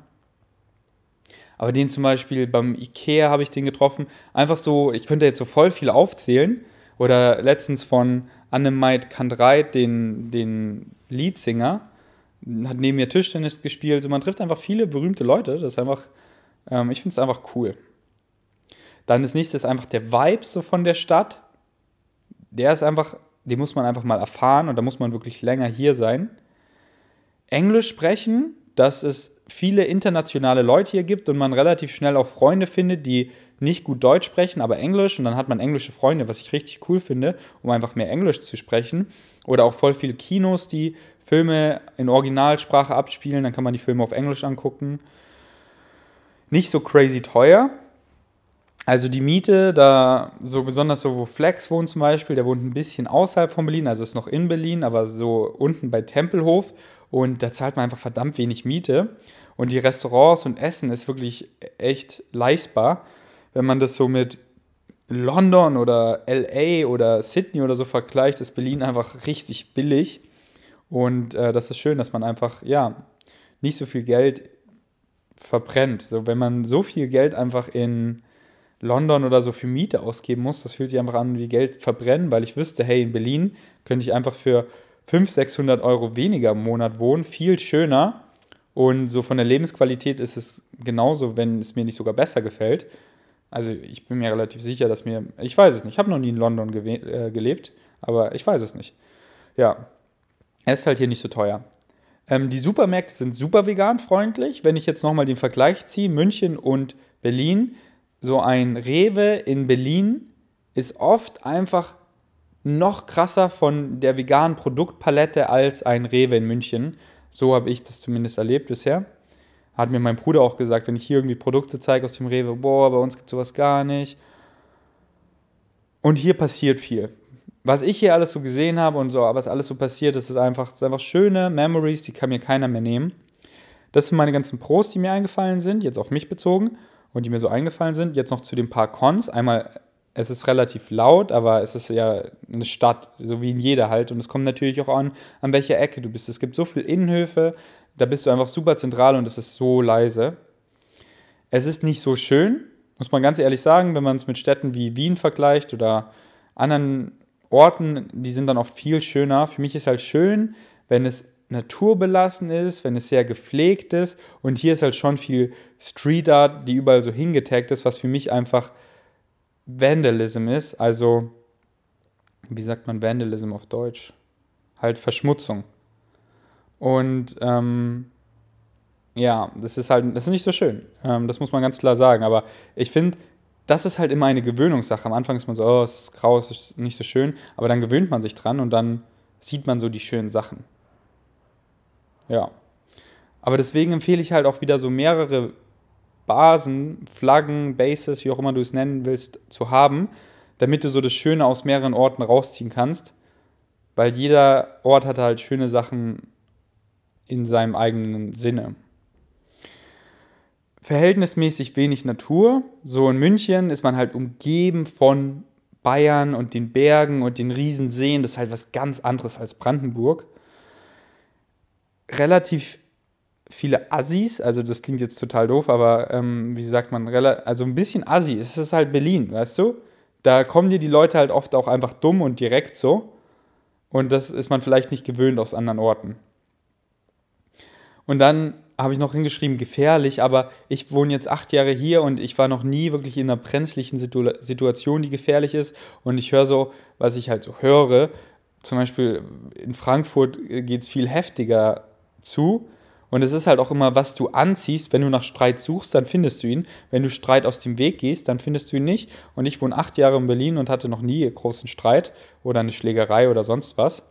Aber den zum Beispiel beim Ikea habe ich den getroffen. Einfach so, ich könnte jetzt so voll viel aufzählen. Oder letztens von Annemait Kandreit, den, den Leadsinger, hat neben mir Tischtennis gespielt. So, man trifft einfach viele berühmte Leute. Das ist einfach, ähm, ich finde es einfach cool. Dann das nächste ist einfach der Vibe so von der Stadt. Der ist einfach, den muss man einfach mal erfahren und da muss man wirklich länger hier sein. Englisch sprechen, das ist viele internationale Leute hier gibt und man relativ schnell auch Freunde findet, die nicht gut Deutsch sprechen, aber Englisch und dann hat man englische Freunde, was ich richtig cool finde, um einfach mehr Englisch zu sprechen. Oder auch voll viele Kinos, die Filme in Originalsprache abspielen, dann kann man die Filme auf Englisch angucken. Nicht so crazy teuer. Also die Miete, da so besonders so, wo Flex wohnt zum Beispiel, der wohnt ein bisschen außerhalb von Berlin, also ist noch in Berlin, aber so unten bei Tempelhof und da zahlt man einfach verdammt wenig Miete. Und die Restaurants und Essen ist wirklich echt leistbar. Wenn man das so mit London oder LA oder Sydney oder so vergleicht, ist Berlin einfach richtig billig. Und äh, das ist schön, dass man einfach, ja, nicht so viel Geld verbrennt. So, wenn man so viel Geld einfach in London oder so für Miete ausgeben muss, das fühlt sich einfach an wie Geld verbrennen, weil ich wüsste, hey, in Berlin könnte ich einfach für 500, 600 Euro weniger im Monat wohnen, viel schöner und so von der Lebensqualität ist es genauso, wenn es mir nicht sogar besser gefällt. Also ich bin mir relativ sicher, dass mir, ich weiß es nicht, ich habe noch nie in London äh, gelebt, aber ich weiß es nicht. Ja, es ist halt hier nicht so teuer. Ähm, die Supermärkte sind super vegan freundlich. Wenn ich jetzt nochmal den Vergleich ziehe, München und Berlin, so ein Rewe in Berlin ist oft einfach noch krasser von der veganen Produktpalette als ein Rewe in München. So habe ich das zumindest erlebt bisher. Hat mir mein Bruder auch gesagt, wenn ich hier irgendwie Produkte zeige aus dem Rewe, boah, bei uns gibt es sowas gar nicht. Und hier passiert viel. Was ich hier alles so gesehen habe und so, was alles so passiert, das ist einfach, das ist einfach schöne Memories, die kann mir keiner mehr nehmen. Das sind meine ganzen Pros, die mir eingefallen sind, jetzt auf mich bezogen und die mir so eingefallen sind. Jetzt noch zu den paar Cons. Einmal es ist relativ laut, aber es ist ja eine Stadt, so wie in jeder halt. Und es kommt natürlich auch an, an welcher Ecke du bist. Es gibt so viele Innenhöfe, da bist du einfach super zentral und es ist so leise. Es ist nicht so schön, muss man ganz ehrlich sagen, wenn man es mit Städten wie Wien vergleicht oder anderen Orten, die sind dann oft viel schöner. Für mich ist halt schön, wenn es naturbelassen ist, wenn es sehr gepflegt ist. Und hier ist halt schon viel Street Art, die überall so hingetaggt ist, was für mich einfach Vandalism ist, also wie sagt man Vandalism auf Deutsch? Halt Verschmutzung. Und ähm, ja, das ist halt, das ist nicht so schön. Ähm, das muss man ganz klar sagen. Aber ich finde, das ist halt immer eine Gewöhnungssache. Am Anfang ist man so, oh, es ist grau, es ist nicht so schön. Aber dann gewöhnt man sich dran und dann sieht man so die schönen Sachen. Ja. Aber deswegen empfehle ich halt auch wieder so mehrere Basen, Flaggen, Bases, wie auch immer du es nennen willst, zu haben, damit du so das Schöne aus mehreren Orten rausziehen kannst. Weil jeder Ort hat halt schöne Sachen in seinem eigenen Sinne. Verhältnismäßig wenig Natur. So in München ist man halt umgeben von Bayern und den Bergen und den Riesenseen. Das ist halt was ganz anderes als Brandenburg. Relativ viele Assis, also das klingt jetzt total doof, aber ähm, wie sagt man, also ein bisschen Assi, es ist halt Berlin, weißt du? Da kommen dir die Leute halt oft auch einfach dumm und direkt so. Und das ist man vielleicht nicht gewöhnt aus anderen Orten. Und dann habe ich noch hingeschrieben, gefährlich, aber ich wohne jetzt acht Jahre hier und ich war noch nie wirklich in einer brenzlichen Situ Situation, die gefährlich ist. Und ich höre so, was ich halt so höre, zum Beispiel in Frankfurt geht es viel heftiger zu. Und es ist halt auch immer, was du anziehst. Wenn du nach Streit suchst, dann findest du ihn. Wenn du Streit aus dem Weg gehst, dann findest du ihn nicht. Und ich wohne acht Jahre in Berlin und hatte noch nie großen Streit oder eine Schlägerei oder sonst was.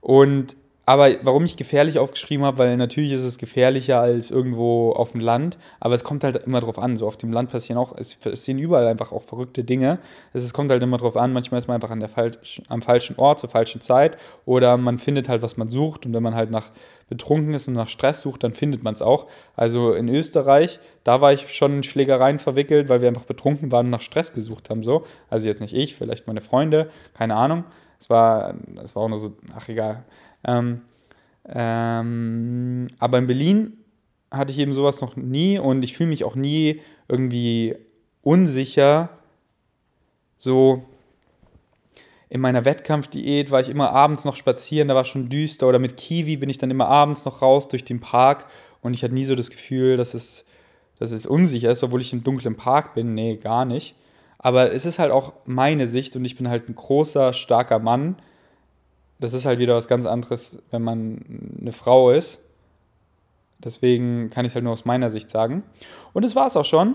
Und aber warum ich gefährlich aufgeschrieben habe, weil natürlich ist es gefährlicher als irgendwo auf dem Land, aber es kommt halt immer drauf an. So auf dem Land passieren auch, es passieren überall einfach auch verrückte Dinge. Es kommt halt immer drauf an, manchmal ist man einfach an der falsch, am falschen Ort zur falschen Zeit oder man findet halt, was man sucht und wenn man halt nach betrunken ist und nach Stress sucht, dann findet man es auch. Also in Österreich, da war ich schon in Schlägereien verwickelt, weil wir einfach betrunken waren und nach Stress gesucht haben. So. Also jetzt nicht ich, vielleicht meine Freunde, keine Ahnung. Es war, es war auch nur so, ach egal. Ähm, ähm, aber in Berlin hatte ich eben sowas noch nie und ich fühle mich auch nie irgendwie unsicher. So in meiner Wettkampfdiät war ich immer abends noch spazieren, da war schon düster. Oder mit Kiwi bin ich dann immer abends noch raus durch den Park und ich hatte nie so das Gefühl, dass es, dass es unsicher ist, obwohl ich im dunklen Park bin. Nee, gar nicht. Aber es ist halt auch meine Sicht und ich bin halt ein großer, starker Mann das ist halt wieder was ganz anderes, wenn man eine Frau ist. Deswegen kann ich es halt nur aus meiner Sicht sagen. Und das war es auch schon.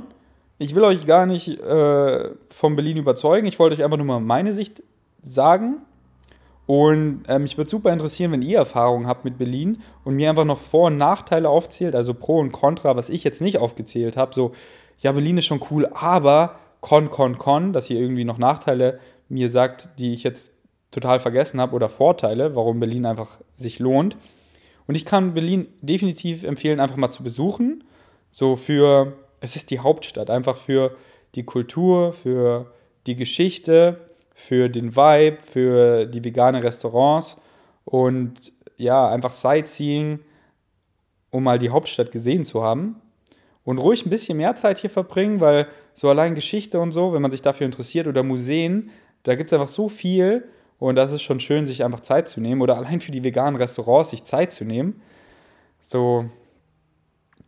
Ich will euch gar nicht äh, von Berlin überzeugen. Ich wollte euch einfach nur mal meine Sicht sagen. Und äh, mich würde super interessieren, wenn ihr Erfahrungen habt mit Berlin und mir einfach noch Vor- und Nachteile aufzählt, also Pro und Contra, was ich jetzt nicht aufgezählt habe. So, ja, Berlin ist schon cool, aber Con, Con, Con, dass ihr irgendwie noch Nachteile mir sagt, die ich jetzt total vergessen habe oder Vorteile, warum Berlin einfach sich lohnt. Und ich kann Berlin definitiv empfehlen, einfach mal zu besuchen. So für, es ist die Hauptstadt, einfach für die Kultur, für die Geschichte, für den Vibe, für die vegane Restaurants und ja, einfach Sightseeing, um mal die Hauptstadt gesehen zu haben. Und ruhig ein bisschen mehr Zeit hier verbringen, weil so allein Geschichte und so, wenn man sich dafür interessiert oder Museen, da gibt es einfach so viel und das ist schon schön, sich einfach Zeit zu nehmen oder allein für die veganen Restaurants sich Zeit zu nehmen. So,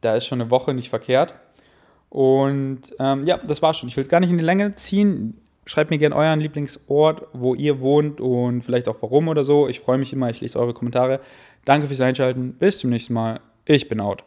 da ist schon eine Woche nicht verkehrt. Und ähm, ja, das war schon. Ich will es gar nicht in die Länge ziehen. Schreibt mir gerne euren Lieblingsort, wo ihr wohnt und vielleicht auch warum oder so. Ich freue mich immer, ich lese eure Kommentare. Danke fürs Einschalten. Bis zum nächsten Mal. Ich bin out.